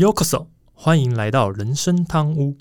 Yokoso，欢迎来到人生汤屋。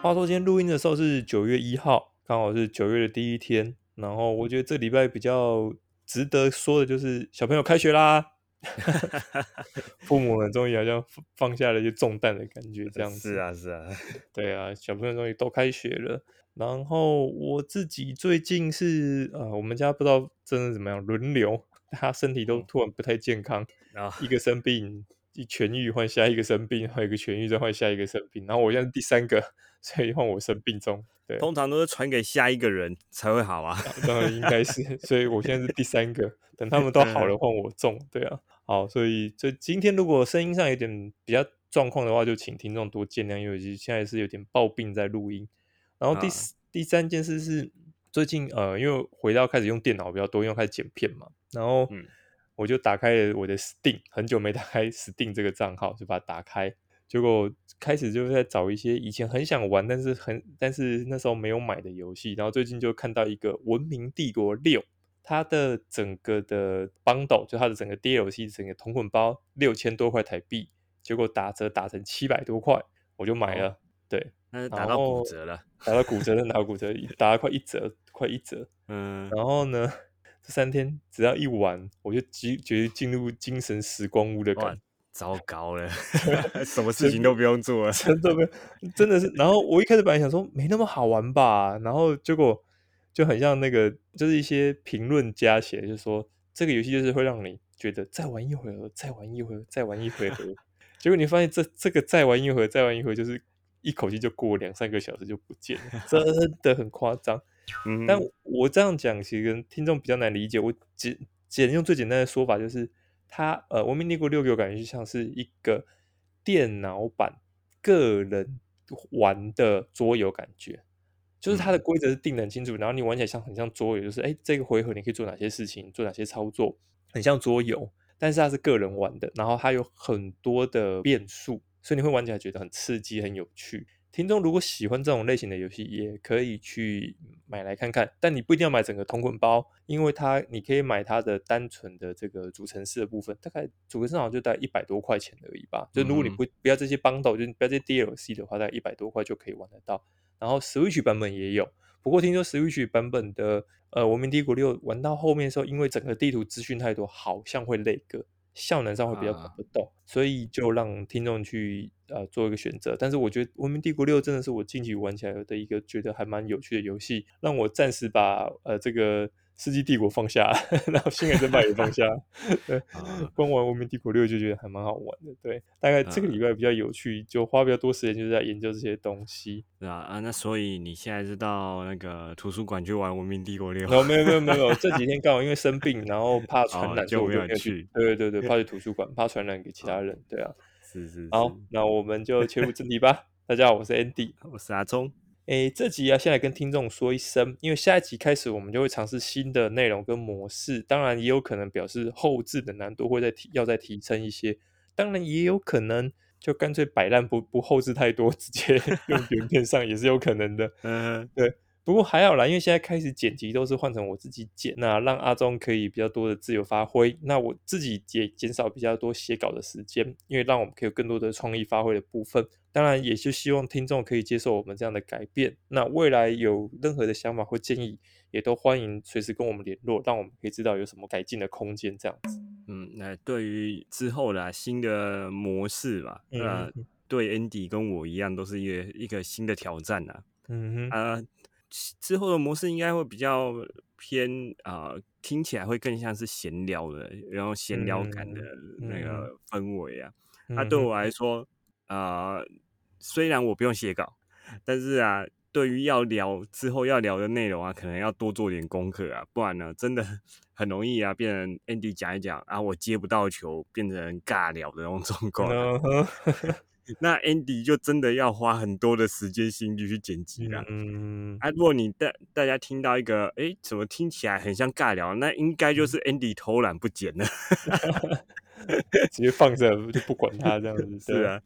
话说今天录音的时候是九月一号，刚好是九月的第一天。然后我觉得这礼拜比较值得说的就是小朋友开学啦，父母们终于好像放下了一些重担的感觉，这样子。是啊，是啊，对啊，小朋友终于都开学了。然后我自己最近是呃，我们家不知道真的怎么样，轮流，他身体都突然不太健康，然后一个生病一痊愈换下一个生病，还有一个痊愈再换下一个生病，然后我现在第三个，所以换我生病中。对，通常都是传给下一个人才会好啊。当然应该是，所以我现在是第三个，等他们都好了 换我中。对啊，好，所以就今天如果声音上有点比较状况的话，就请听众多见谅，因为现在是有点暴病在录音。然后第四、第三件事是最近呃，因为回到开始用电脑比较多，因为开始剪片嘛，然后我就打开了我的 Steam，很久没打开 Steam 这个账号，就把它打开。结果开始就是在找一些以前很想玩，但是很但是那时候没有买的游戏。然后最近就看到一个《文明帝国六》，它的整个的 bundle 就它的整个 DLC 整个同捆包六千多块台币，结果打折打成七百多块，我就买了。对，那是 打到骨折了，打到骨折的打到骨折，打了快一折，快一折。嗯，然后呢，这三天只要一玩，我就进觉得进入精神时光屋的感觉。糟糕了，什么事情都不用做了，真的没，真的是。然后我一开始本来想说没那么好玩吧，然后结果就很像那个，就是一些评论加起来，就是说这个游戏就是会让你觉得再玩一回合，再玩一回合，再玩一回合。结果你发现这这个再玩一回合，再玩一回，就是一口气就过两三个小时就不见了，真的很夸张。但我这样讲其实跟听众比较难理解，我简简用最简单的说法就是。它呃，《文明帝国六》给我感觉就像是一个电脑版个人玩的桌游感觉，就是它的规则是定的很清楚，然后你玩起来像很像桌游，就是哎，这个回合你可以做哪些事情，做哪些操作，很像桌游，但是它是个人玩的，然后它有很多的变数，所以你会玩起来觉得很刺激、很有趣。听众如果喜欢这种类型的游戏，也可以去买来看看。但你不一定要买整个同捆包，因为它你可以买它的单纯的这个主城市的部分，大概主城市好像就大概一百多块钱而已吧。就如果你不不要这些 bundle，就不要这些 DLC 的话，大概一百多块就可以玩得到。然后 Switch 版本也有，不过听说 Switch 版本的呃《文明帝国六》玩到后面的时候，因为整个地图资讯太多，好像会累个。效能上会比较跑不动，所以就让听众去呃做一个选择。但是我觉得《文明帝国六》真的是我近期玩起来的一个觉得还蛮有趣的游戏，让我暂时把呃这个。世纪帝国放下，然后星海争霸也放下，对，光玩文明帝国六就觉得还蛮好玩的，对，大概这个礼拜比较有趣，就花比较多时间就是在研究这些东西，对啊啊，那所以你现在是到那个图书馆去玩文明帝国六？哦，没有没有没有，这几 天刚好因为生病，然后怕传染，就没有去，对对对，怕去图书馆，怕传染给其他人，对啊，是是，好，那我们就切入正题吧。大家好，我是 Andy，我是阿忠。诶，这集要先来跟听众说一声，因为下一集开始我们就会尝试新的内容跟模式，当然也有可能表示后置的难度会再提，要再提升一些，当然也有可能就干脆摆烂不不后置太多，直接 用原片上也是有可能的。嗯，对。不过还好啦，因为现在开始剪辑都是换成我自己剪，那让阿忠可以比较多的自由发挥，那我自己也减少比较多写稿的时间，因为让我们可以有更多的创意发挥的部分。当然，也就希望听众可以接受我们这样的改变。那未来有任何的想法或建议，也都欢迎随时跟我们联络，让我们可以知道有什么改进的空间。这样子，嗯，那对于之后的新的模式吧，那对 Andy 跟我一样，都是一个一个新的挑战啊。嗯哼，啊。之后的模式应该会比较偏啊，听起来会更像是闲聊的，然后闲聊感的那个氛围啊。那对我来说啊，虽然我不用写稿，但是啊，对于要聊之后要聊的内容啊，可能要多做点功课啊，不然呢，真的很容易啊，变成 Andy 讲一讲啊，我接不到球，变成尬聊的那种状况。那 Andy 就真的要花很多的时间心力去剪辑了。嗯，啊，如果你大大家听到一个，哎，怎么听起来很像尬聊，那应该就是 Andy 偷懒不剪了 直接放着就不管他这样子。是啊，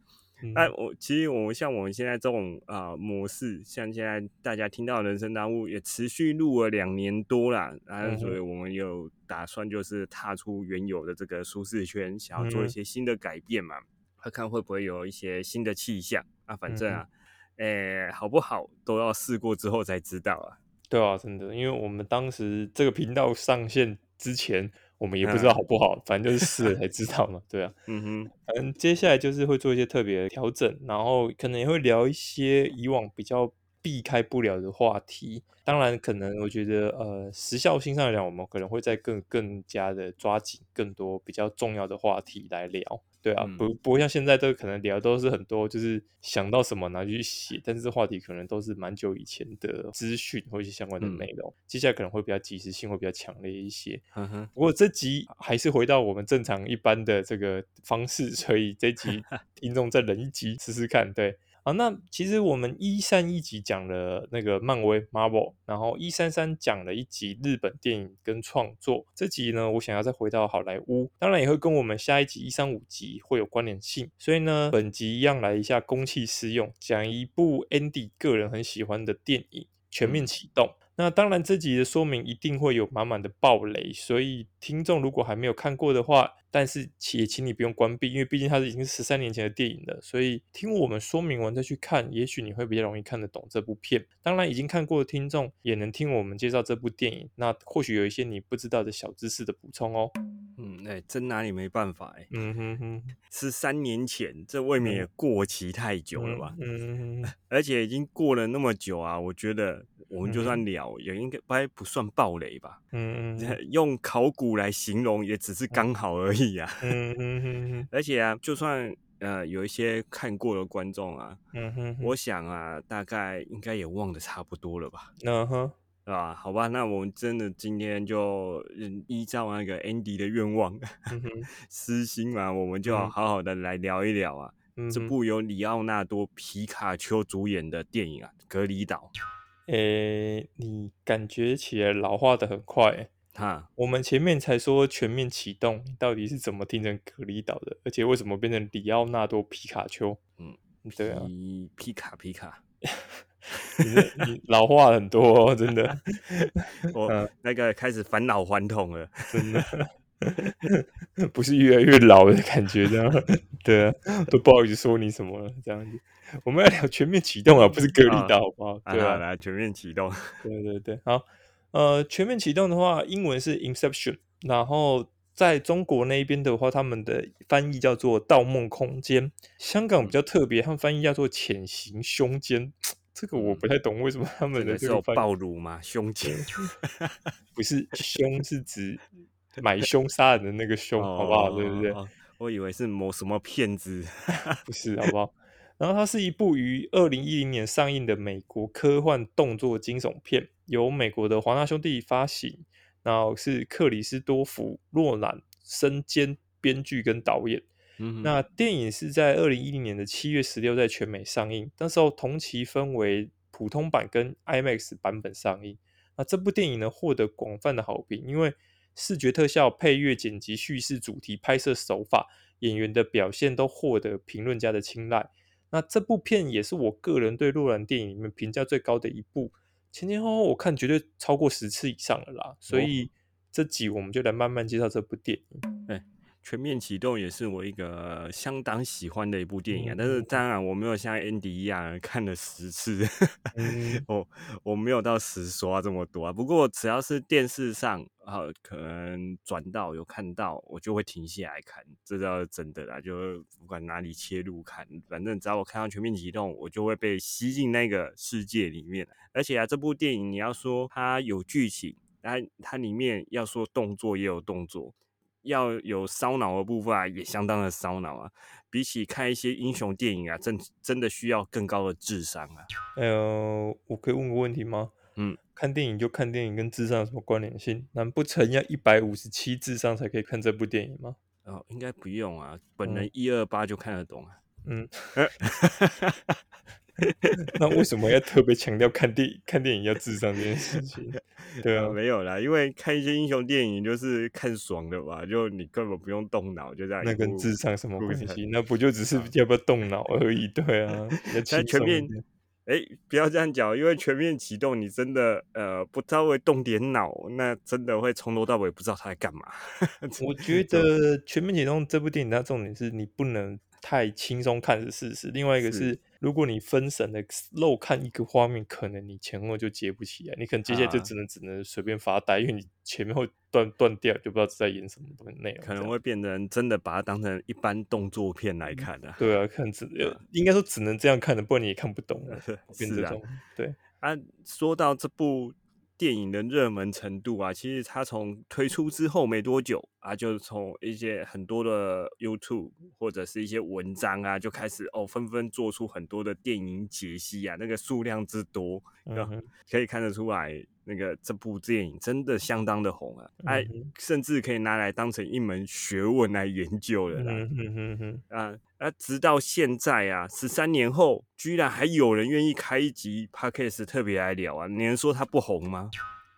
那我其实我们像我们现在这种啊模式，像现在大家听到人生大物也持续录了两年多了，然后所以我们有打算就是踏出原有的这个舒适圈，想要做一些新的改变嘛，看看会不会有一些新的气象啊，反正啊，诶好不好都要试过之后才知道啊。对啊，真的，因为我们当时这个频道上线之前。我们也不知道好不好，反正就是试了才知道嘛，对啊，嗯哼，反正接下来就是会做一些特别的调整，然后可能也会聊一些以往比较避开不了的话题。当然，可能我觉得呃时效性上来讲，我们可能会在更更加的抓紧更多比较重要的话题来聊。对啊，不不会像现在都可能聊都是很多，就是想到什么拿去写，但是这话题可能都是蛮久以前的资讯或一些相关的内容，接下来可能会比较及时性会比较强烈一些。不过这集还是回到我们正常一般的这个方式，所以这集 听众再忍一集试试看，对。啊，那其实我们一三一集讲了那个漫威 Marvel，然后一三三讲了一集日本电影跟创作。这集呢，我想要再回到好莱坞，当然也会跟我们下一集一三五集会有关联性。所以呢，本集一样来一下公器私用，讲一部 Andy 个人很喜欢的电影《全面启动》。那当然，这集的说明一定会有满满的暴雷，所以听众如果还没有看过的话，但是也请你不用关闭，因为毕竟它是已经十三年前的电影了，所以听我们说明完再去看，也许你会比较容易看得懂这部片。当然，已经看过的听众也能听我们介绍这部电影，那或许有一些你不知道的小知识的补充哦。嗯，哎，真拿你没办法哎。嗯哼哼，是三年前，这未免也过期太久了吧？嗯哼哼，而且已经过了那么久啊，我觉得。我们就算聊，也应该不算暴雷吧？嗯 嗯，用考古来形容，也只是刚好而已啊。嗯哼哼而且啊，就算呃有一些看过的观众啊，嗯哼，我想啊，大概应该也忘得差不多了吧？嗯哼，是吧？好吧，那我们真的今天就依照那个 Andy 的愿望，私心嘛，我们就好好的来聊一聊啊，这部由里奥纳多皮卡丘主演的电影啊，《隔离岛》。诶，你感觉起来老化的很快哈。我们前面才说全面启动，你到底是怎么听成隔离岛的？而且为什么变成里奥纳多皮卡丘？嗯，对啊，皮卡皮卡，你你老化很多，真的。我那个开始返老还童了，真的。不是越来越老的感觉，这样对啊，都不好意思说你什么了，这样子。我们要聊全面启动啊，不是隔离岛，好不好？对啊，来全面启动。对对对，好。呃，全面启动的话，英文是 Inception，然后在中国那边的话，他们的翻译叫做《盗梦空间》。香港比较特别，他们翻译叫做《潜行凶间》。这个我不太懂，为什么他们的这个暴露嘛？胸间 不是胸，是指。买凶杀人的那个 凶，好不好？对不对？我以为是某什么骗子，不是，好不好？然后它是一部于二零一零年上映的美国科幻动作惊悚片，由美国的华纳兄弟发行，然后是克里斯多夫·洛兰身兼编剧跟导演。那电影是在二零一零年的七月十六在全美上映，那时候同期分为普通版跟 IMAX 版本上映。那这部电影呢获得广泛的好评，因为视觉特效、配乐、剪辑、叙事、主题、拍摄手法、演员的表现都获得评论家的青睐。那这部片也是我个人对洛兰电影里面评价最高的一部，前前后后我看绝对超过十次以上了啦。所以这集我们就来慢慢介绍这部电影。全面启动也是我一个相当喜欢的一部电影啊，但是当然我没有像 Andy 一样看了十次，我我没有到十刷这么多啊。不过只要是电视上啊，可能转到有看到，我就会停下来看，这倒是真的啦。就不管哪里切入看，反正只要我看到全面启动，我就会被吸进那个世界里面。而且啊，这部电影你要说它有剧情，它它里面要说动作也有动作。要有烧脑的部分啊，也相当的烧脑啊。比起看一些英雄电影啊，真真的需要更高的智商啊。哎呦，我可以问个问题吗？嗯，看电影就看电影，跟智商有什么关联性？难不成要一百五十七智商才可以看这部电影吗？哦，应该不用啊，本人一二八就看得懂啊。嗯。那为什么要特别强调看电看电影要智商这件事情？对啊，没有啦，因为看一些英雄电影就是看爽的吧，就你根本不用动脑，就在那跟智商什么关系？那不就只是要不要动脑而已？对啊，那 全面。哎，不要这样讲，因为全面启动，你真的呃不稍微动点脑，那真的会从头到尾不知道他在干嘛。我觉得全面启动这部电影，它重点是你不能太轻松看是事实，另外一个是。如果你分神的漏看一个画面，可能你前后就接不起来，你可能接下来就只能只能随便发呆，因为你前面会断断掉，就不知道在演什么东内容，可能会变成真的把它当成一般动作片来看的。对啊，看只 应该说只能这样看的，不然你也看不懂了。是啊，对啊，说到这部。电影的热门程度啊，其实它从推出之后没多久啊，就从一些很多的 YouTube 或者是一些文章啊，就开始哦，纷纷做出很多的电影解析啊，那个数量之多，可以看得出来。那个这部电影真的相当的红啊，哎，甚至可以拿来当成一门学问来研究了啦。嗯啊啊，直到现在啊，十三年后，居然还有人愿意开一集 podcast 特别来聊啊！你能说它不红吗？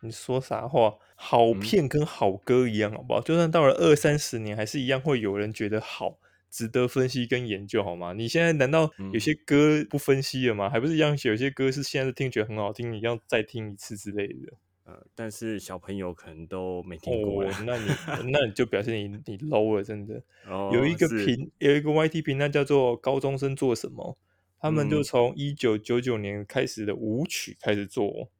你说啥话？好片跟好歌一样，好不好？就算到了二三十年，还是一样会有人觉得好。值得分析跟研究好吗？你现在难道有些歌不分析了吗？还不是一样？有些歌是现在听觉得很好听，你要再听一次之类的。呃，但是小朋友可能都没听过。那你那你就表现你你 low 了，真的。有一个频有一个 YT 频道叫做高中生做什么，他们就从一九九九年开始的舞曲开始做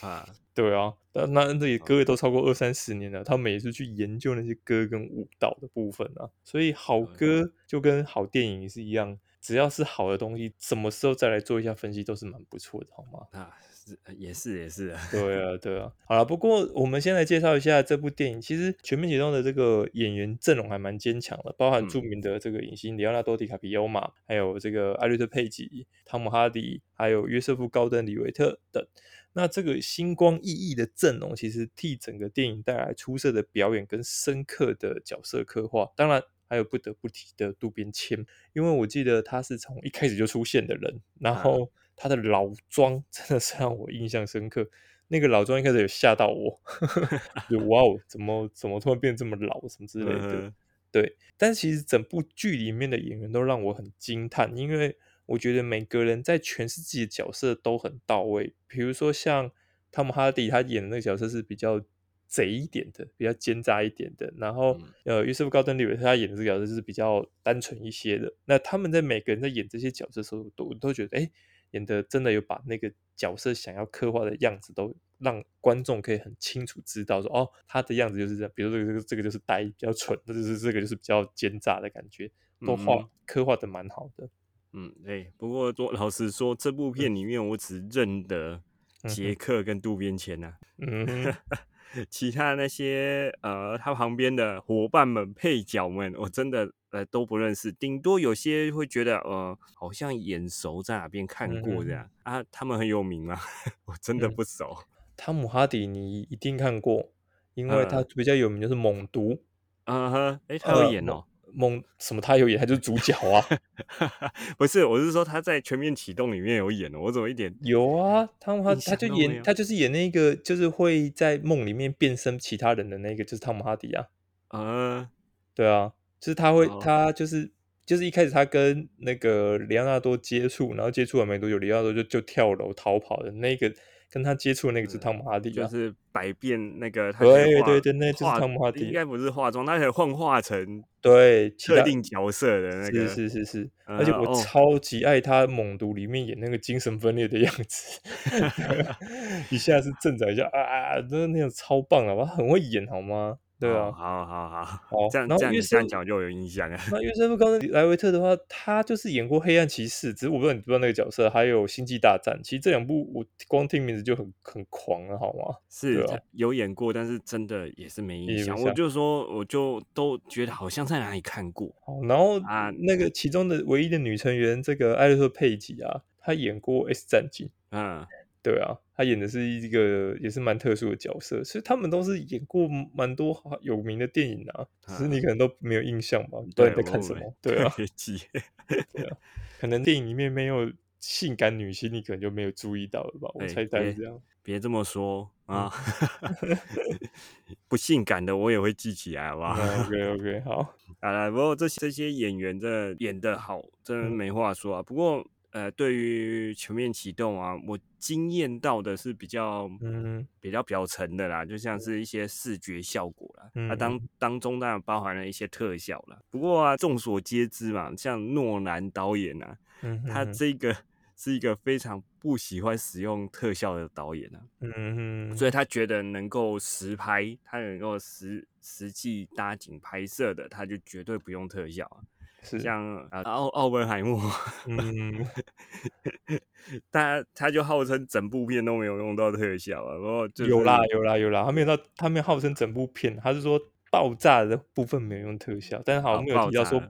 啊。对啊，那那这些歌也都超过二三十年了，他们也是去研究那些歌跟舞蹈的部分啊。所以好歌就跟好电影是一样，只要是好的东西，什么时候再来做一下分析都是蛮不错的，好吗？啊，是也是也是，对啊对啊。好了，不过我们先来介绍一下这部电影。其实《全面启动》的这个演员阵容还蛮坚强的，包含著名的这个影星里奥纳多·迪卡皮欧嘛，还有这个艾瑞特·佩吉、汤姆·哈迪，还有约瑟夫·高登·李维特等。那这个星光熠熠的阵容，其实替整个电影带来出色的表演跟深刻的角色刻画。当然，还有不得不提的渡边谦，因为我记得他是从一开始就出现的人，然后他的老妆 真的是让我印象深刻。那个老妆一开始有吓到我，就 哇哦，怎么怎么突然变这么老，什么之类的。对，但其实整部剧里面的演员都让我很惊叹，因为。我觉得每个人在诠释自己的角色都很到位。比如说像汤姆哈迪，他演的那个角色是比较贼一点的，比较奸诈一点的。然后呃，约瑟夫高登·利维特他演的这个角色就是比较单纯一些的。那他们在每个人在演这些角色的时候，都都觉得哎，演的真的有把那个角色想要刻画的样子，都让观众可以很清楚知道说哦，他的样子就是这样。比如说这个这个就是呆，比较蠢，或者是这个就是比较奸诈的感觉，都画刻画的蛮好的。嗯，对。不过，说老实说，这部片里面我只认得杰克跟渡边谦呐。嗯，其他那些呃，他旁边的伙伴们、配角们，我真的呃都不认识。顶多有些会觉得呃，好像眼熟，在哪边看过这样啊？他们很有名吗？我真的不熟。汤姆哈迪你一定看过，因为他比较有名就是猛毒。啊哈，哎，他有演哦。梦什么？他有演，他就是主角啊！不是，我是说他在《全面启动》里面有演的。我怎么一点有啊？汤姆哈他就演，他就是演那个，就是会在梦里面变身其他人的那个，就是汤姆哈迪啊。啊，对啊，就是他会，他就是就是一开始他跟那个里奥纳多接触，然后接触了没多久，里奥纳多就就跳楼逃跑的那个。跟他接触的那个是汤姆哈迪，就是百变那个，对对对，那就是汤姆哈迪，应该不是化妆，他可以幻化成对特定角色的那个，是是是是，而且我超级爱他《猛毒》里面演那个精神分裂的样子，一下是正在一下啊，真的那种超棒啊，我很会演好吗？对啊，好好好，好这样这样这样讲就有印象啊。那 约瑟夫·高登·莱维特的话，他就是演过《黑暗骑士》，只是我不知道你知不知道那个角色，还有《星际大战》。其实这两部我光听名字就很很狂了，好吗？是有演过，但是真的也是没印象。我就说，我就都觉得好像在哪里看过。然后啊，那个其中的唯一的女成员，这个艾略特·佩吉啊，她演过《S 战警》。嗯。对啊，他演的是一个也是蛮特殊的角色，所以他们都是演过蛮多有名的电影啊，只是你可能都没有印象吧？不知道你在看什么？对啊，对啊，可能电影里面没有性感女星，你可能就没有注意到了吧？我猜猜是这样。别这么说啊，不性感的我也会记起来，好不好？OK OK，好。啊，不过这这些演员真的演的好，真的没话说啊。不过。呃，对于全面启动啊，我惊艳到的是比较嗯比较表层的啦，就像是一些视觉效果啦，那当当中当然包含了一些特效啦。不过啊，众所皆知嘛，像诺兰导演啊，他这个是一个非常不喜欢使用特效的导演啊，嗯所以。他觉得能够实拍，他能够实实际搭景拍摄的，他就绝对不用特效啊。像啊奥奥本海默，嗯，他他就号称整部片都没有用到特效啊，然后有啦有啦有啦，他没有到他没有号称整部片，他是说爆炸的部分没有用特效，但是好像没有提到说，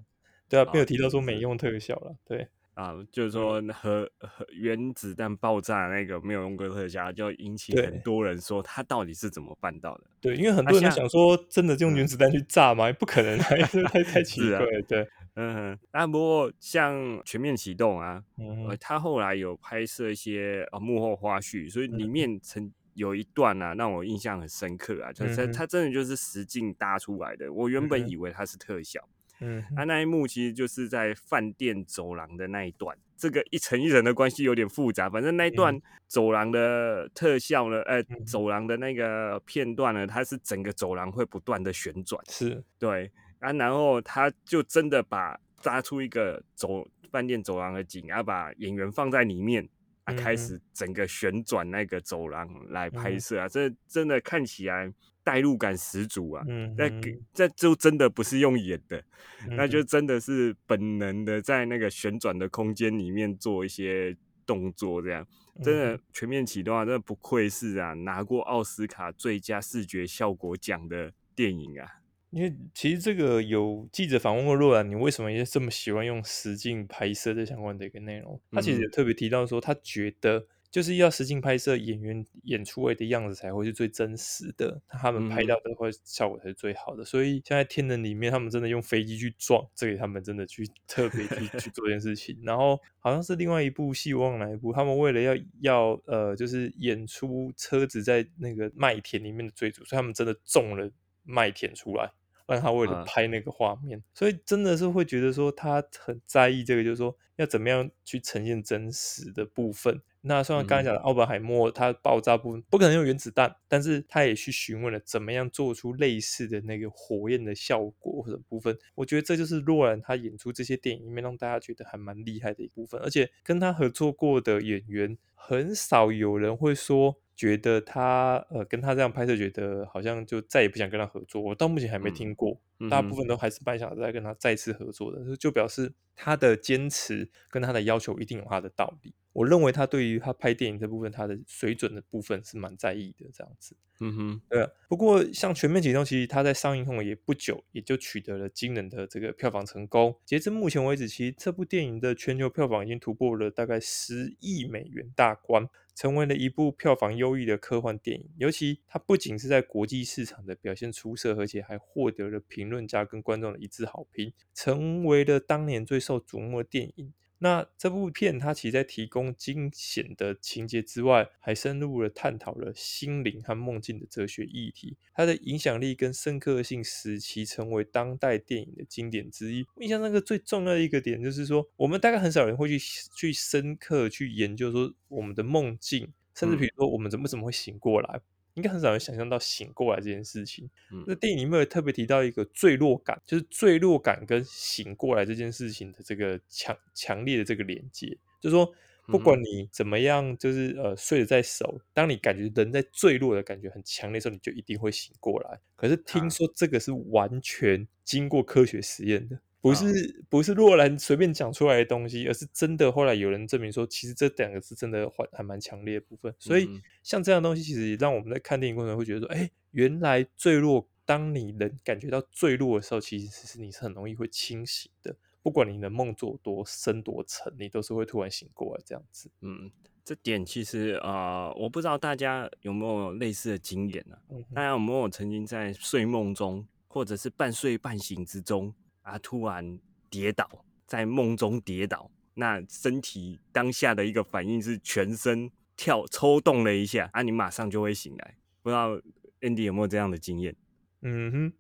对啊，没有提到说没用特效了，对。啊，就是说核核原子弹爆炸那个没有用过特效，就引起很多人说他到底是怎么办到的？对，因为很多人想说，真的用原子弹去炸吗？不可能，太太奇怪。对，嗯，那不过像全面启动啊，呃他后来有拍摄一些呃幕后花絮，所以里面曾有一段啊让我印象很深刻啊，就是他真的就是实景搭出来的，我原本以为它是特效。嗯，啊那一幕其实就是在饭店走廊的那一段，这个一层一层的关系有点复杂。反正那一段走廊的特效呢，呃，走廊的那个片段呢，它是整个走廊会不断的旋转，是。对啊，然后他就真的把扎出一个走饭店走廊的景，然后把演员放在里面，啊，开始整个旋转那个走廊来拍摄啊，这真的看起来。代入感十足啊！那这就真的不是用演的，那就真的是本能的在那个旋转的空间里面做一些动作，这样真的全面启动啊！真的不愧是啊，拿过奥斯卡最佳视觉效果奖的电影啊！因为其实这个有记者访问过若兰，你为什么也这么喜欢用实境拍摄这相关的一个内容？他其实也特别提到说，他觉得。就是要实景拍摄，演员演出来的样子才会是最真实的，他们拍到的会效果才是最好的。所以现在《天能》里面，他们真的用飞机去撞，这个他们真的去特别去去做这件事情。然后好像是另外一部戏，忘了哪一部，他们为了要要呃，就是演出车子在那个麦田里面的追逐，所以他们真的种了麦田出来。让他为了拍那个画面，所以真的是会觉得说他很在意这个，就是说要怎么样去呈现真实的部分。那虽然刚才讲的奥本海默他爆炸部分不可能用原子弹，但是他也去询问了怎么样做出类似的那个火焰的效果或者部分。我觉得这就是洛兰他演出这些电影里面让大家觉得还蛮厉害的一部分。而且跟他合作过的演员很少有人会说。觉得他呃跟他这样拍摄，觉得好像就再也不想跟他合作。我到目前还没听过，大部分都还是蛮想再跟他再次合作的，就表示他的坚持跟他的要求一定有他的道理。我认为他对于他拍电影这部分，他的水准的部分是蛮在意的，这样子。嗯哼，对。不过像《全面启动》，其实他在上映后也不久，也就取得了惊人的这个票房成功。截至目前为止，其实这部电影的全球票房已经突破了大概十亿美元大关，成为了一部票房优异的科幻电影。尤其它不仅是在国际市场的表现出色，而且还获得了评论家跟观众的一致好评，成为了当年最受瞩目的电影。那这部片它其实在提供惊险的情节之外，还深入了探讨了心灵和梦境的哲学议题。它的影响力跟深刻性使其成为当代电影的经典之一。印象那个最重要的一个点就是说，我们大概很少人会去去深刻去研究说我们的梦境，甚至比如说我们怎么怎么会醒过来。应该很少人想象到醒过来这件事情。那电影里面有特别提到一个坠落感，就是坠落感跟醒过来这件事情的这个强强烈的这个连接，就是说不管你怎么样，就是呃睡得再熟，当你感觉人在坠落的感觉很强烈的时候，你就一定会醒过来。可是听说这个是完全经过科学实验的。不是不是洛兰随便讲出来的东西，而是真的。后来有人证明说，其实这两个是真的，还还蛮强烈的部分。所以像这样东西，其实也让我们在看电影过程会觉得说，哎，原来坠落，当你能感觉到坠落的时候，其实是你是很容易会清醒的。不管你的梦做多深多沉，你都是会突然醒过来这样子。嗯，这点其实啊，我不知道大家有没有类似的经验呢？大家有没有曾经在睡梦中，或者是半睡半醒之中？啊！突然跌倒，在梦中跌倒，那身体当下的一个反应是全身跳抽动了一下，啊，你马上就会醒来。不知道 Andy 有没有这样的经验？嗯哼，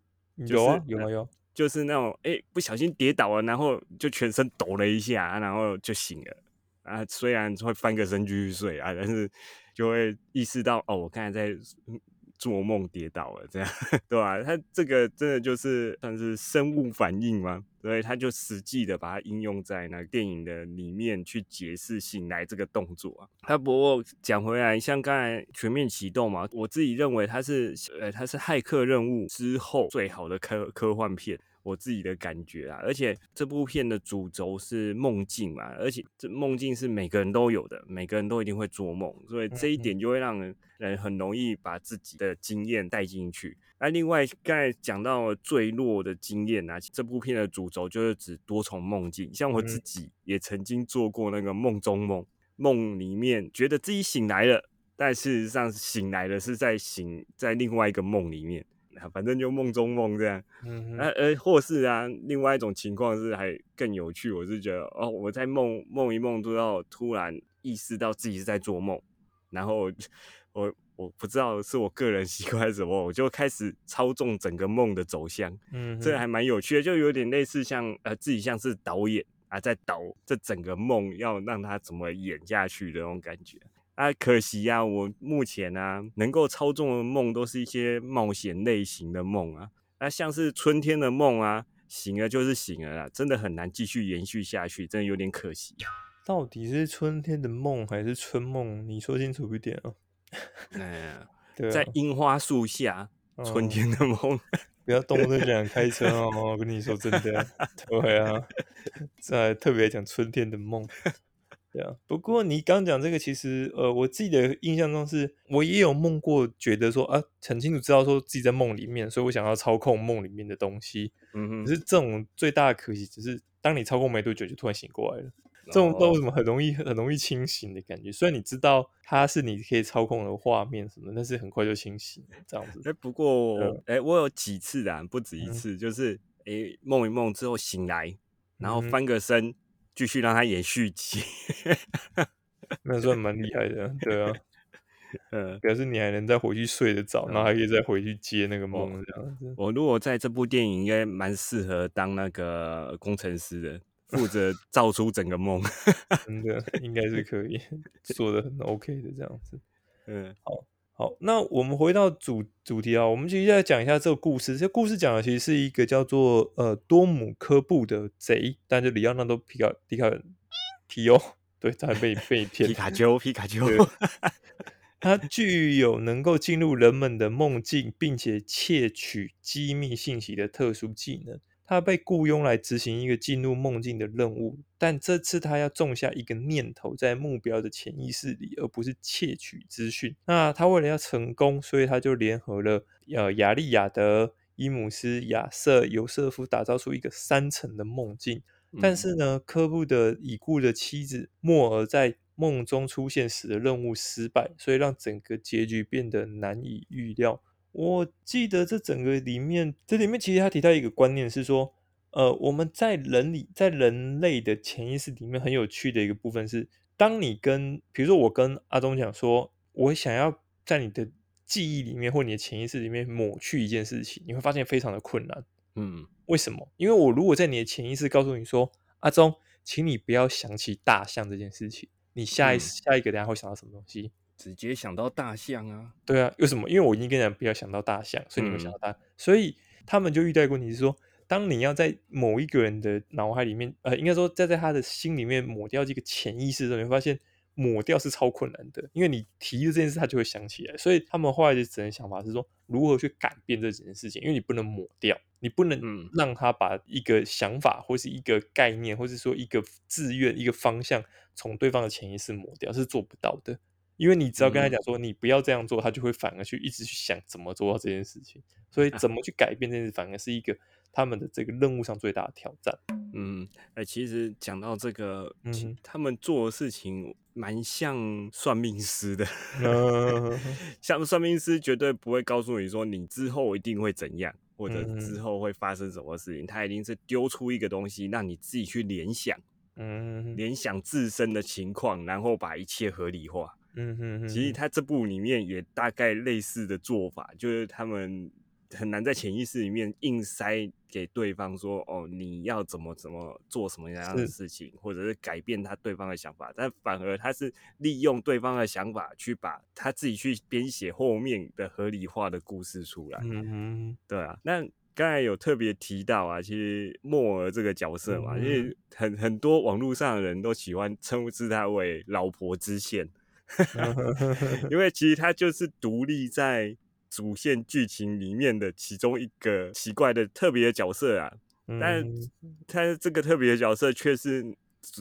有啊，有啊有，就是那种哎不小心跌倒了，然后就全身抖了一下，然后就醒了。啊，虽然会翻个身继续睡啊，但是就会意识到哦，我刚才在。做梦跌倒了，这样 对吧？他这个真的就是算是生物反应吗？所以他就实际的把它应用在那电影的里面去解释醒来这个动作啊。他不过讲回来，像刚才全面启动嘛，我自己认为它是呃，它是骇客任务之后最好的科科幻片。我自己的感觉啊，而且这部片的主轴是梦境嘛，而且这梦境是每个人都有的，每个人都一定会做梦，所以这一点就会让人人很容易把自己的经验带进去。那另外刚才讲到坠落的经验啊，这部片的主轴就是指多重梦境，像我自己也曾经做过那个梦中梦，梦里面觉得自己醒来了，但事实上醒来了是在醒在另外一个梦里面。反正就梦中梦这样，嗯，呃呃，或是啊，另外一种情况是还更有趣。我是觉得哦，我在梦梦一梦都要突然意识到自己是在做梦，然后我我不知道是我个人习惯什么，我就开始操纵整个梦的走向，嗯，这还蛮有趣的，就有点类似像呃自己像是导演啊，在导这整个梦要让他怎么演下去的那种感觉。啊，可惜呀，我目前啊能够操纵的梦都是一些冒险类型的梦啊。那像是春天的梦啊，醒了就是醒了啦，真的很难继续延续下去，真的有点可惜。到底是春天的梦还是春梦？你说清楚一点哦。哎，在樱花树下，春天的梦。不要动不动讲开车哦，我跟你说真的，对啊，在特别讲春天的梦。对啊，不过你刚讲这个，其实呃，我自己的印象中是，我也有梦过，觉得说啊，很清楚知道说自己在梦里面，所以我想要操控梦里面的东西。嗯哼。可是这种最大的可惜，只是当你操控没多久，就突然醒过来了。这种为什么很容易很容易清醒的感觉。虽然你知道它是你可以操控的画面什么，但是很快就清醒这样子。哎，不过哎，我有几次啊，不止一次，就是哎梦一梦之后醒来，然后翻个身。继续让他演续集，那算蛮厉害的，对啊，嗯，表示你还能再回去睡得早，然后还可以再回去接那个梦这样子。我如果在这部电影，应该蛮适合当那个工程师的，负责 造出整个梦，真的应该是可以做的很 OK 的这样子。嗯，好。好，那我们回到主主题啊，我们其实再讲一下这个故事。这故事讲的其实是一个叫做呃多姆科布的贼，但是里奥纳多皮卡皮卡皮欧，对，他被被骗。皮卡丘，皮卡丘，他具有能够进入人们的梦境，并且窃取机密信息的特殊技能。他被雇佣来执行一个进入梦境的任务，但这次他要种下一个念头在目标的潜意识里，而不是窃取资讯。那他为了要成功，所以他就联合了呃亚利亚德、伊姆斯、亚瑟、尤瑟夫，打造出一个三层的梦境。但是呢，科布的已故的妻子莫尔在梦中出现时的任务失败，所以让整个结局变得难以预料。我记得这整个里面，这里面其实他提到一个观念是说，呃，我们在人里，在人类的潜意识里面很有趣的一个部分是，当你跟，比如说我跟阿东讲说，我想要在你的记忆里面或你的潜意识里面抹去一件事情，你会发现非常的困难。嗯，为什么？因为我如果在你的潜意识告诉你说，阿忠，请你不要想起大象这件事情，你下一下一个等下会想到什么东西？直接想到大象啊，对啊，为什么？因为我已经跟人不要想到大象，所以你们想到大，所以他们就遇到一个问题是说，当你要在某一个人的脑海里面，呃，应该说在在他的心里面抹掉这个潜意识的时候，你会发现抹掉是超困难的，因为你提的这件事，他就会想起来，所以他们后来就只能想法是说，如何去改变这几件事情，因为你不能抹掉，你不能让他把一个想法或是一个概念，或是说一个志愿、一个方向从对方的潜意识抹掉，是做不到的。因为你只要跟他讲说你不要这样做，他就会反而去一直去想怎么做到这件事情。所以怎么去改变这件事，反而是一个他们的这个任务上最大的挑战。嗯，哎，其实讲到这个，嗯，他们做的事情蛮像算命师的。像算命师绝对不会告诉你说你之后一定会怎样，或者之后会发生什么事情。他一定是丢出一个东西让你自己去联想。嗯，联想自身的情况，然后把一切合理化。嗯哼，其实他这部里面也大概类似的做法，就是他们。很难在潜意识里面硬塞给对方说哦，你要怎么怎么做什么样的事情，或者是改变他对方的想法，但反而他是利用对方的想法去把他自己去编写后面的合理化的故事出来。嗯哼，对啊。那刚才有特别提到啊，其实莫尔这个角色嘛，因为很很多网络上的人都喜欢称呼他为“老婆支线”，因为其实他就是独立在。主线剧情里面的其中一个奇怪的特别的角色啊，但他这个特别的角色却是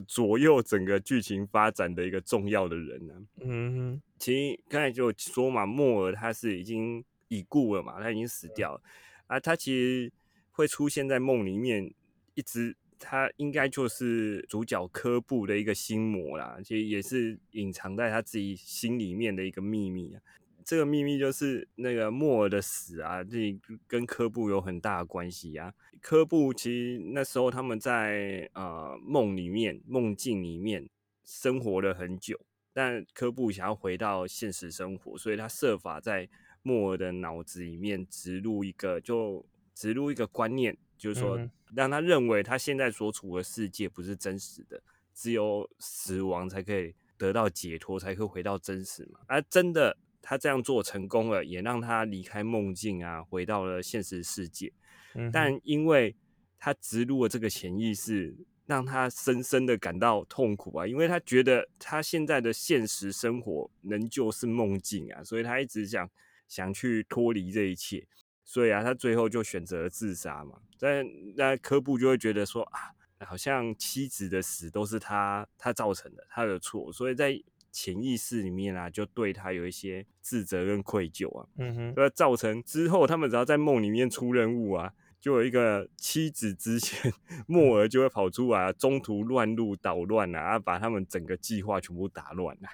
左右整个剧情发展的一个重要的人呢。嗯，其实刚才就说嘛，莫尔他是已经已故了嘛，他已经死掉了啊。他其实会出现在梦里面，一直他应该就是主角科布的一个心魔啦，其实也是隐藏在他自己心里面的一个秘密啊。这个秘密就是那个莫尔的死啊，这跟科布有很大的关系啊。科布其实那时候他们在呃梦里面、梦境里面生活了很久，但科布想要回到现实生活，所以他设法在莫尔的脑子里面植入一个，就植入一个观念，就是说让他认为他现在所处的世界不是真实的，只有死亡才可以得到解脱，才可以回到真实嘛。而真的。他这样做成功了，也让他离开梦境啊，回到了现实世界。但因为他植入了这个潜意识，让他深深的感到痛苦啊，因为他觉得他现在的现实生活仍旧是梦境啊，所以他一直想想去脱离这一切。所以啊，他最后就选择了自杀嘛。但那科布就会觉得说啊，好像妻子的死都是他他造成的，他的错。所以在潜意识里面啊，就对他有一些自责跟愧疚啊，嗯哼，那造成之后他们只要在梦里面出任务啊，就有一个妻子之前莫尔就会跑出来，中途乱入捣乱啊，把他们整个计划全部打乱了。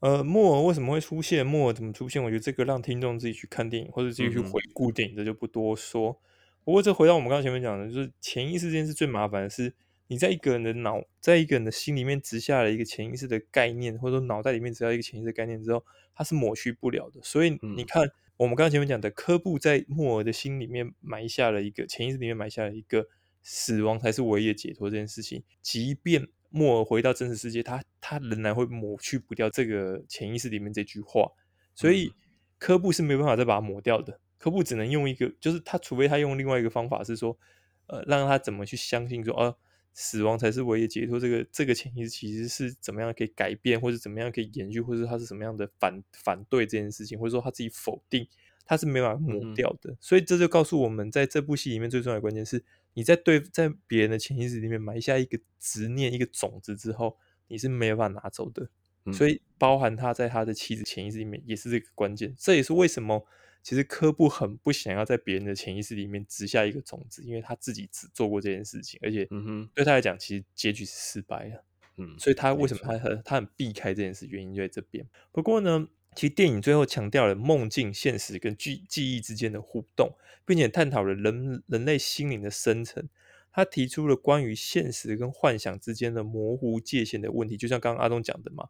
呃，莫尔为什么会出现？莫尔怎么出现？我觉得这个让听众自己去看电影或者自己去回顾电影，这就不多说。不过这回到我们刚刚前面讲的，就是潜意识这件事最麻烦的是。你在一个人的脑，在一个人的心里面植下了一个潜意识的概念，或者说脑袋里面植下一个潜意识概念之后，它是抹去不了的。所以你看，我们刚刚前面讲的科布在莫尔的心里面埋下了一个潜意识里面埋下了一个死亡才是唯一的解脱这件事情。即便莫尔回到真实世界，他他仍然会抹去不掉这个潜意识里面这句话。所以科布是没办法再把它抹掉的。科布只能用一个，就是他除非他用另外一个方法，是说，呃，让他怎么去相信说，哦。死亡才是唯一解脱。这个这个潜意识其实是怎么样可以改变，或者怎么样可以延续，或者他是什么样的反反对这件事情，或者说他自己否定，他是没办法抹掉的。所以这就告诉我们，在这部戏里面最重要的关键是，你在对在别人的潜意识里面埋下一个执念、一个种子之后，你是没有办法拿走的。所以包含他在他的妻子潜意识里面也是这个关键。这也是为什么。其实科布很不想要在别人的潜意识里面植下一个种子，因为他自己只做过这件事情，而且对他来讲，其实结局是失败的。嗯，所以他为什么他很他很避开这件事，原因就在这边。不过呢，其实电影最后强调了梦境、现实跟记记忆之间的互动，并且探讨了人人类心灵的深层。他提出了关于现实跟幻想之间的模糊界限的问题，就像刚刚阿东讲的嘛，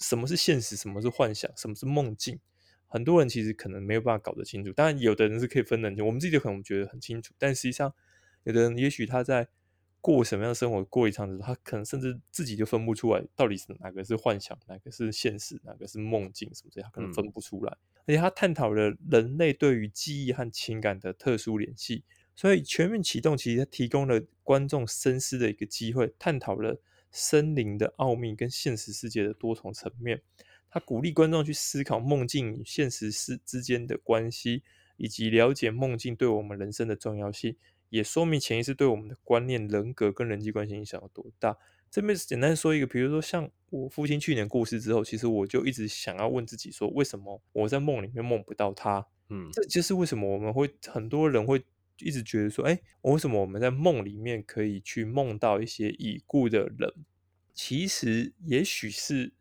什么是现实，什么是幻想，什么是梦境？很多人其实可能没有办法搞得清楚，当然有的人是可以分得清。我们自己可能觉得很清楚，但实际上，有的人也许他在过什么样的生活，过一场子，他可能甚至自己就分不出来，到底是哪个是幻想，哪个是现实，哪个是梦境什么这样，可能分不出来。而且他探讨了人类对于记忆和情感的特殊联系，所以全面启动其实提供了观众深思的一个机会，探讨了森林的奥秘跟现实世界的多重层面。他鼓励观众去思考梦境与现实世之间的关系，以及了解梦境对我们人生的重要性，也说明潜意识对我们的观念、人格跟人际关系影响有多大。这边简单说一个，比如说像我父亲去年过世之后，其实我就一直想要问自己说，为什么我在梦里面梦不到他？嗯，这就是为什么我们会很多人会一直觉得说，哎，为什么我们在梦里面可以去梦到一些已故的人？其实也许是。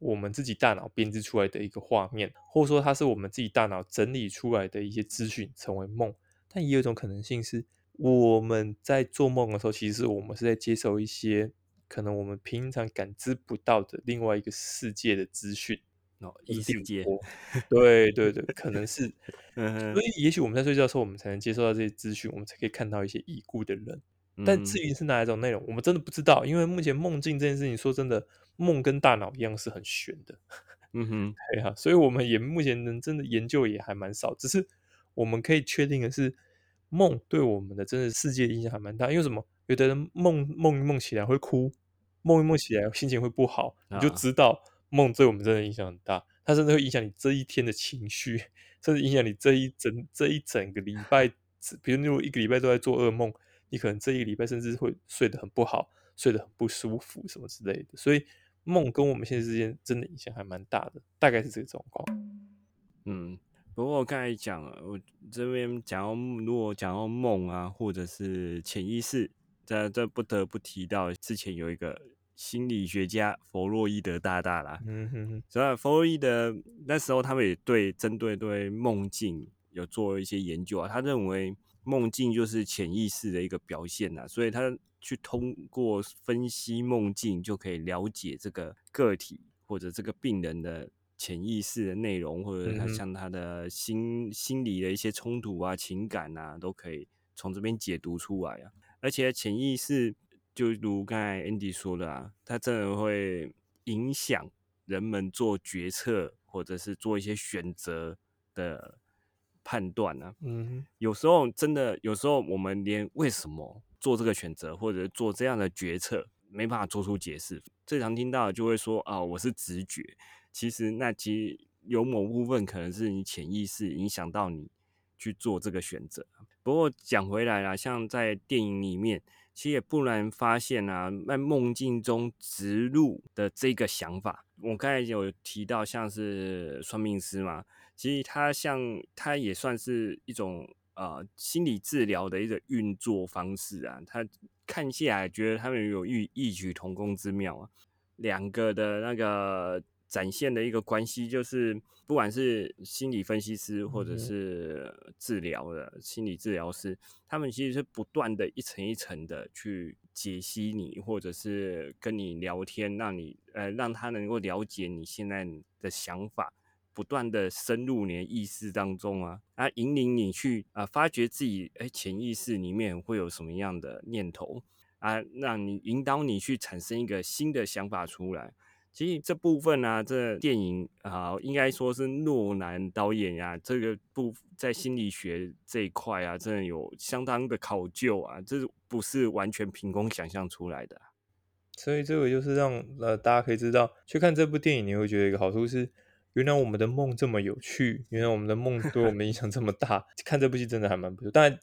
我们自己大脑编织出来的一个画面，或者说它是我们自己大脑整理出来的一些资讯成为梦。但也有一种可能性是，我们在做梦的时候，其实我们是在接受一些可能我们平常感知不到的另外一个世界的资讯哦，异世界，对对对，可能是，所以也许我们在睡觉的时候，我们才能接受到这些资讯，我们才可以看到一些已故的人。但至于是哪一种内容，我们真的不知道，因为目前梦境这件事情，说真的，梦跟大脑一样是很玄的。嗯哼，对啊，所以我们也目前能真的研究也还蛮少，只是我们可以确定的是，梦对我们的真的世界影响还蛮大。因为什么？有的人梦梦一梦起来会哭，梦一梦起来心情会不好，你就知道梦对我们真的影响很大。它甚至会影响你这一天的情绪，甚至影响你这一整这一整个礼拜。比如，如果一个礼拜都在做噩梦。你可能这一个礼拜甚至会睡得很不好，睡得很不舒服，什么之类的。所以梦跟我们现在之间真的影响还蛮大的，大概是这个状况。嗯，不过我刚才讲了，我这边讲到如果讲到梦啊，或者是潜意识，这这不得不提到之前有一个心理学家弗洛伊德大大啦。嗯哼哼。所以弗洛伊德那时候他们也对针对对梦境有做一些研究啊，他认为。梦境就是潜意识的一个表现呐，所以他去通过分析梦境，就可以了解这个个体或者这个病人的潜意识的内容，或者他像他的心心理的一些冲突啊、情感啊，都可以从这边解读出来啊。而且潜意识就如刚才 Andy 说的啊，它真的会影响人们做决策或者是做一些选择的。判断啊？嗯，有时候真的，有时候我们连为什么做这个选择或者做这样的决策没办法做出解释。最常听到的就会说啊，我是直觉。其实那其实有某部分可能是你潜意识影响到你去做这个选择。不过讲回来啦，像在电影里面，其实也不难发现啊，在梦境中植入的这个想法，我刚才有提到像是算命师嘛。其实他像，他也算是一种呃心理治疗的一个运作方式啊。他看下来觉得他们有异异曲同工之妙啊。两个的那个展现的一个关系，就是不管是心理分析师或者是治疗的心理治疗师，他们其实是不断的一层一层的去解析你，或者是跟你聊天，让你呃让他能够了解你现在的想法。不断的深入你的意识当中啊，啊，引领你去啊，发掘自己哎潜意识里面会有什么样的念头啊，让你引导你去产生一个新的想法出来。其实这部分呢，这电影啊，应该说是诺兰导演呀，这个部在心理学这一块啊，真的有相当的考究啊，这不是完全凭空想象出来的。所以这个就是让呃大家可以知道，去看这部电影，你会觉得一个好处是。原来我们的梦这么有趣，原来我们的梦对我们影响这么大。看这部戏真的还蛮不错，但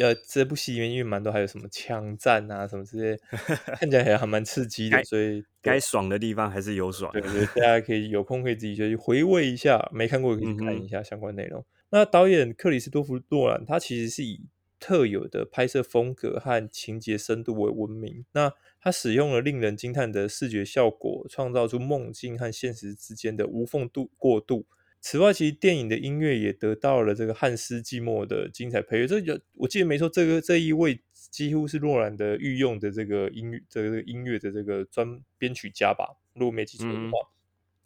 呃，这部戏里面因为蛮多还有什么枪战啊什么这些，看起来还还蛮刺激的，所以该爽的地方还是有爽。对对，大家可以有空可以自己去回味一下，没看过可以看一下相关内容。那导演克里斯多夫诺兰，他其实是以特有的拍摄风格和情节深度为闻名。那他使用了令人惊叹的视觉效果，创造出梦境和现实之间的无缝度过渡。此外，其实电影的音乐也得到了这个汉斯季默的精彩配乐。这有我记得没错，这个这一位几乎是诺兰的御用的这个音乐这个音乐的这个专编曲家吧，如果没记错的话。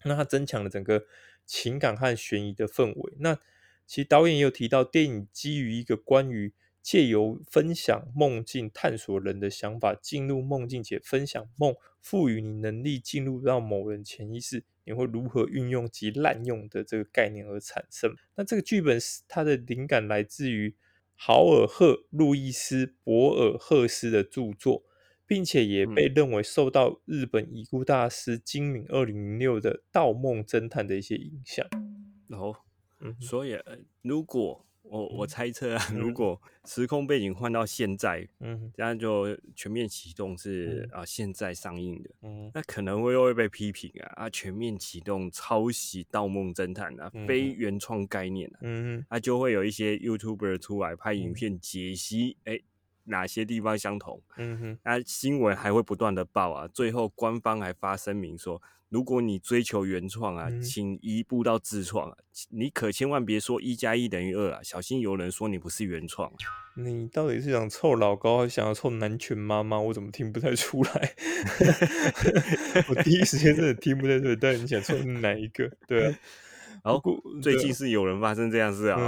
那他增强了整个情感和悬疑的氛围。那其实导演也有提到，电影基于一个关于。借由分享梦境，探索人的想法，进入梦境且分享梦，赋予你能力进入到某人潜意识，你会如何运用及滥用的这个概念而产生。那这个剧本是它的灵感来自于豪尔赫路易斯博尔赫斯的著作，并且也被认为受到日本已故大师金敏二零零六的《盗梦侦探》的一些影响。哦，嗯，所以如果。我我猜测啊，如果时空背景换到现在，嗯，这样就全面启动是啊，现在上映的，嗯，那可能会又会被批评啊啊，全面启动抄袭《盗梦侦探》啊，非原创概念啊，嗯嗯，啊就会有一些 YouTuber 出来拍影片解析，哎，哪些地方相同？嗯哼，那新闻还会不断的报啊，最后官方还发声明说，如果你追求原创啊，请移步到自创啊，你可千万别说一加一等于二啊，小心有人说你不是原创。你到底是想凑老高，还是想要凑男权妈妈？我怎么听不太出来？我第一时间真的听不太出来，到底你想凑哪一个？对啊。不过最近是有人发生这样事啊。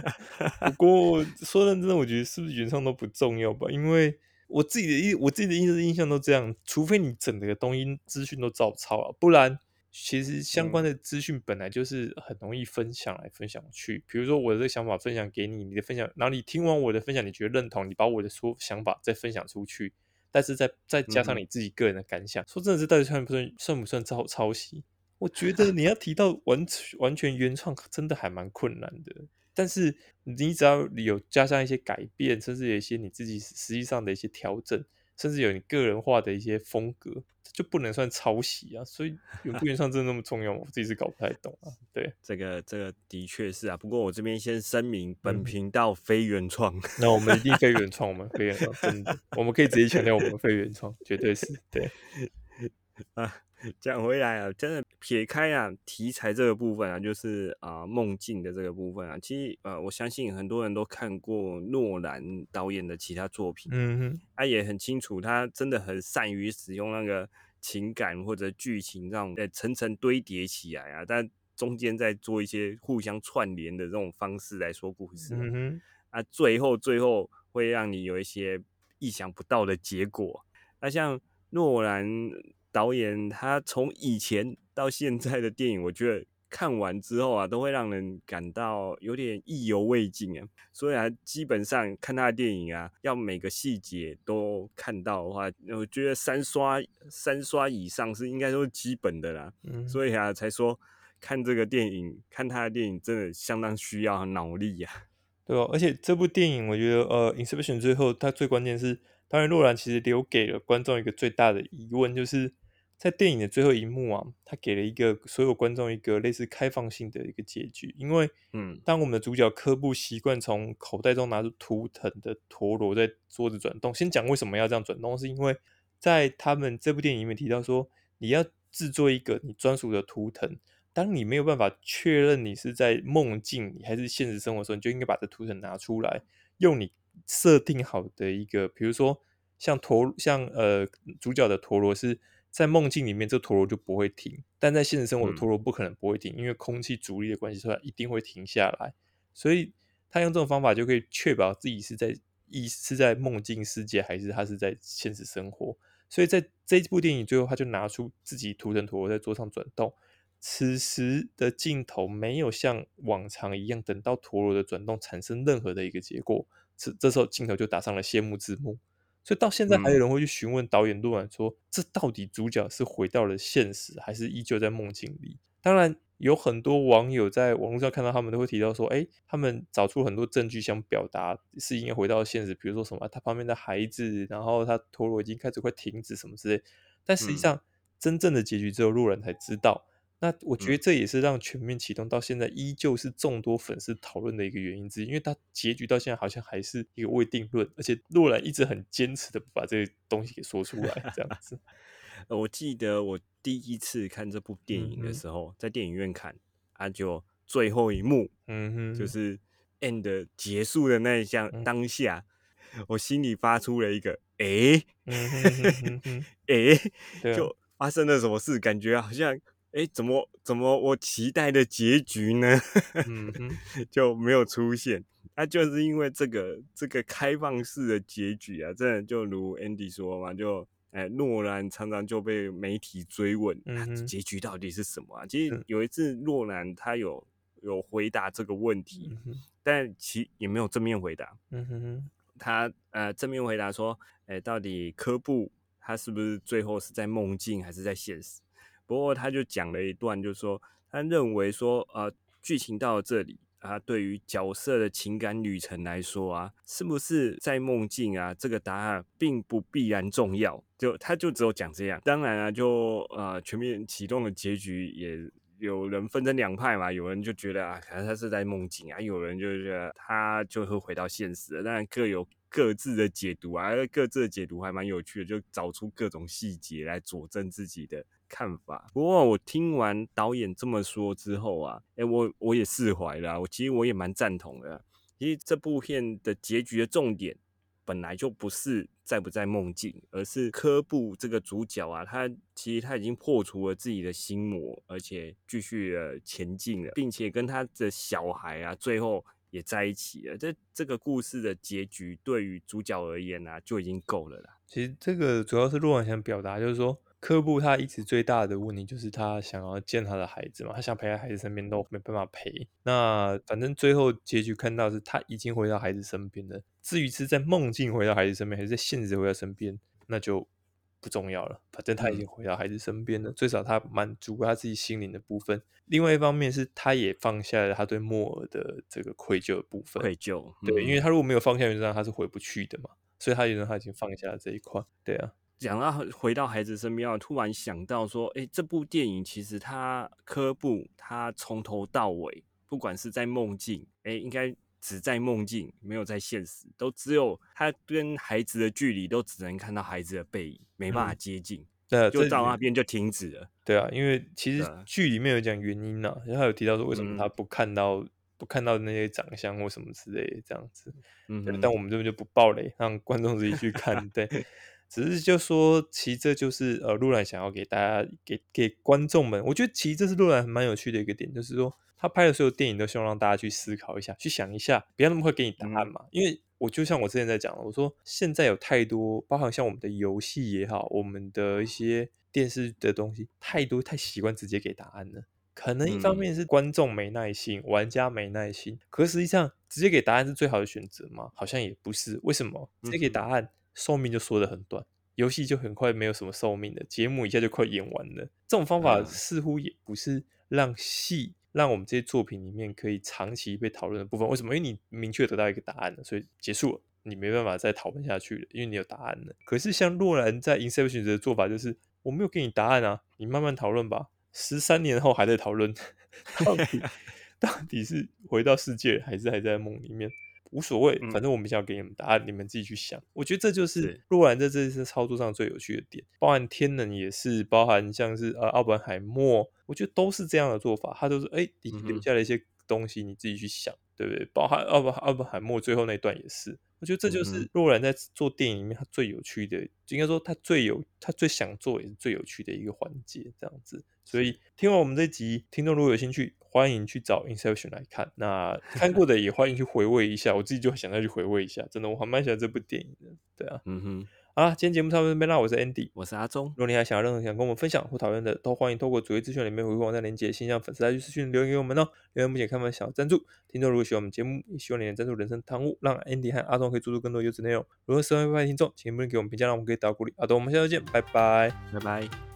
不过说认真的，我觉得是不是原创都不重要吧？因为我自己的印，我自己的印印象都这样。除非你整个东西资讯都照抄啊，不然其实相关的资讯本来就是很容易分享来分享去。比如说我的这个想法分享给你，你的分享，然后你听完我的分享，你觉得认同，你把我的说想法再分享出去，但是再再加上你自己个人的感想，说真的这到底算不算算不算抄抄袭？我觉得 你要提到完完全原创，真的还蛮困难的。但是你只要有加上一些改变，甚至有一些你自己实际上的一些调整，甚至有你个人化的一些风格，就不能算抄袭啊。所以原 不原创真的那么重要吗？我自己是搞不太懂啊。对，这个这个的确是啊。不过我这边先声明，本频道非原创。那我们一定非原创，我 们非原创，真的，我们可以直接强调我们非原创，绝对是对 啊。讲回来啊，真的撇开啊题材这个部分啊，就是啊梦境的这个部分啊，其实呃我相信很多人都看过诺兰导演的其他作品，嗯哼，他也很清楚，他真的很善于使用那个情感或者剧情让呃层层堆叠起来啊，但中间在做一些互相串联的这种方式来说故事，嗯哼，啊最后最后会让你有一些意想不到的结果，那像诺兰。导演他从以前到现在的电影，我觉得看完之后啊，都会让人感到有点意犹未尽啊。所以啊，基本上看他的电影啊，要每个细节都看到的话，我觉得三刷三刷以上是应该都是基本的啦。所以啊，才说看这个电影，看他的电影真的相当需要脑力呀，对吧？而且这部电影，我觉得呃，《Inception》最后它最关键是。当然，洛兰其实留给了观众一个最大的疑问，就是在电影的最后一幕啊，他给了一个所有观众一个类似开放性的一个结局。因为，嗯，当我们的主角科布习惯从口袋中拿出图腾的陀螺在桌子转动，先讲为什么要这样转动，是因为在他们这部电影里面提到说，你要制作一个你专属的图腾，当你没有办法确认你是在梦境里还是现实生活时候，你就应该把这图腾拿出来，用你。设定好的一个，比如说像陀像呃主角的陀螺是在梦境里面，这陀螺就不会停；但在现实生活，陀螺不可能不会停，因为空气阻力的关系，所以一定会停下来。所以他用这种方法就可以确保自己是在意是在梦境世界，还是他是在现实生活。所以在这部电影最后，他就拿出自己图腾陀螺在桌上转动。此时的镜头没有像往常一样等到陀螺的转动产生任何的一个结果。这这时候镜头就打上了谢幕字幕，所以到现在还有人会去询问导演诺兰说：“这到底主角是回到了现实，还是依旧在梦境里？”当然，有很多网友在网络上看到他们都会提到说：“哎，他们找出很多证据想表达是应该回到现实，比如说什么他旁边的孩子，然后他陀螺已经开始快停止什么之类。”但实际上，真正的结局只有路人才知道。那我觉得这也是让全面启动到现在依旧是众多粉丝讨论的一个原因之一，因为它结局到现在好像还是一个未定论，而且洛兰一直很坚持的把这个东西给说出来，这样子。我记得我第一次看这部电影的时候，在电影院看，啊，就最后一幕，嗯哼，就是 end 结束的那一项当下，我心里发出了一个哎，哎，就发生了什么事，感觉好像。哎，怎么怎么我期待的结局呢？就没有出现。那就是因为这个这个开放式的结局啊，真的就如 Andy 说嘛，就哎，诺兰常常就被媒体追问，结局到底是什么啊？其实有一次诺兰他有有回答这个问题，但其也没有正面回答。嗯哼，他呃正面回答说，哎，到底科布他是不是最后是在梦境还是在现实？不过他就讲了一段，就是说他认为说，呃，剧情到了这里啊，对于角色的情感旅程来说啊，是不是在梦境啊？这个答案并不必然重要。就他就只有讲这样。当然啊，就呃全面启动的结局也有人分成两派嘛，有人就觉得啊，可能他是在梦境啊，有人就觉得他就会回到现实。当然各有各自的解读啊，各自的解读还蛮有趣的，就找出各种细节来佐证自己的看法。不过我听完导演这么说之后啊，哎，我我也释怀了，我其实我也蛮赞同的。其实这部片的结局的重点本来就不是在不在梦境，而是科布这个主角啊，他其实他已经破除了自己的心魔，而且继续的前进了，并且跟他的小孩啊，最后。也在一起了，这这个故事的结局对于主角而言呢，就已经够了啦。其实这个主要是洛兰想表达，就是说科布他一直最大的问题就是他想要见他的孩子嘛，他想陪在孩子身边都没办法陪。那反正最后结局看到是他已经回到孩子身边了。至于是在梦境回到孩子身边，还是在现实回到身边，那就。不重要了，反正他已经回到孩子身边了，最少他满足他自己心灵的部分。另外一方面是，他也放下了他对莫尔的这个愧疚的部分。愧疚，对，因为他如果没有放下原则上，他是回不去的嘛，所以他觉得他已经放下了这一块。对啊，讲到回到孩子身边，我突然想到说，哎，这部电影其实他科布他从头到尾，不管是在梦境，哎，应该。只在梦境，没有在现实，都只有他跟孩子的距离，都只能看到孩子的背影，没办法接近。对，就到那边就停止了。对啊，因为其实剧里面有讲原因呐，然后有提到说为什么他不看到不看到那些长相或什么之类这样子。嗯，但我们这边就不爆雷，让观众自己去看。对。只是就说，其实这就是呃，陆兰想要给大家给给观众们，我觉得其实这是陆兰蛮有趣的一个点，就是说他拍的所有电影都希望让大家去思考一下，去想一下，不要那么快给你答案嘛。因为我就像我之前在讲的，我说现在有太多，包含像我们的游戏也好，我们的一些电视的东西，太多太习惯直接给答案了。可能一方面是观众没耐心，玩家没耐心，可实际上直接给答案是最好的选择吗？好像也不是。为什么直接给答案？寿命就缩得很短，游戏就很快没有什么寿命了，节目一下就快演完了。这种方法似乎也不是让戏让我们这些作品里面可以长期被讨论的部分。为什么？因为你明确得到一个答案了，所以结束了，你没办法再讨论下去了，因为你有答案了。可是像洛兰在《Inception》的做法就是，我没有给你答案啊，你慢慢讨论吧。十三年后还在讨论，到底 到底是回到世界，还是还在梦里面？无所谓，反正我们想要给你们答案，你们自己去想。我觉得这就是洛兰在这次操作上最有趣的点，包含天能也是，包含像是呃奥本海默，我觉得都是这样的做法。他都是哎，你留下了一些东西，你自己去想，对不对？包含奥本奥本海默最后那段也是，我觉得这就是洛兰在做电影里面他最有趣的，应该说他最有他最想做也是最有趣的一个环节，这样子。所以听完我们这集，听众如果有兴趣，欢迎去找《Inception》来看。那 看过的也欢迎去回味一下，我自己就想再去回味一下。真的，我还蛮喜欢这部电影的。对啊，嗯哼。好今天节目差不多这边啦。我是 Andy，我是阿忠。如果你还想要任何想跟我们分享或讨论的，都欢迎透过主页资讯里面回复网站连接，新向粉丝来去私讯留言给我们哦。留言目前开放小赞助，听众如果喜欢我们节目，也希望你能赞助人生汤屋，让 Andy 和阿忠可以做出更多优质内容。如果喜欢的听众，请不吝给我们评价，让我们可以打鼓励。好的，我们下周见，拜拜，拜拜。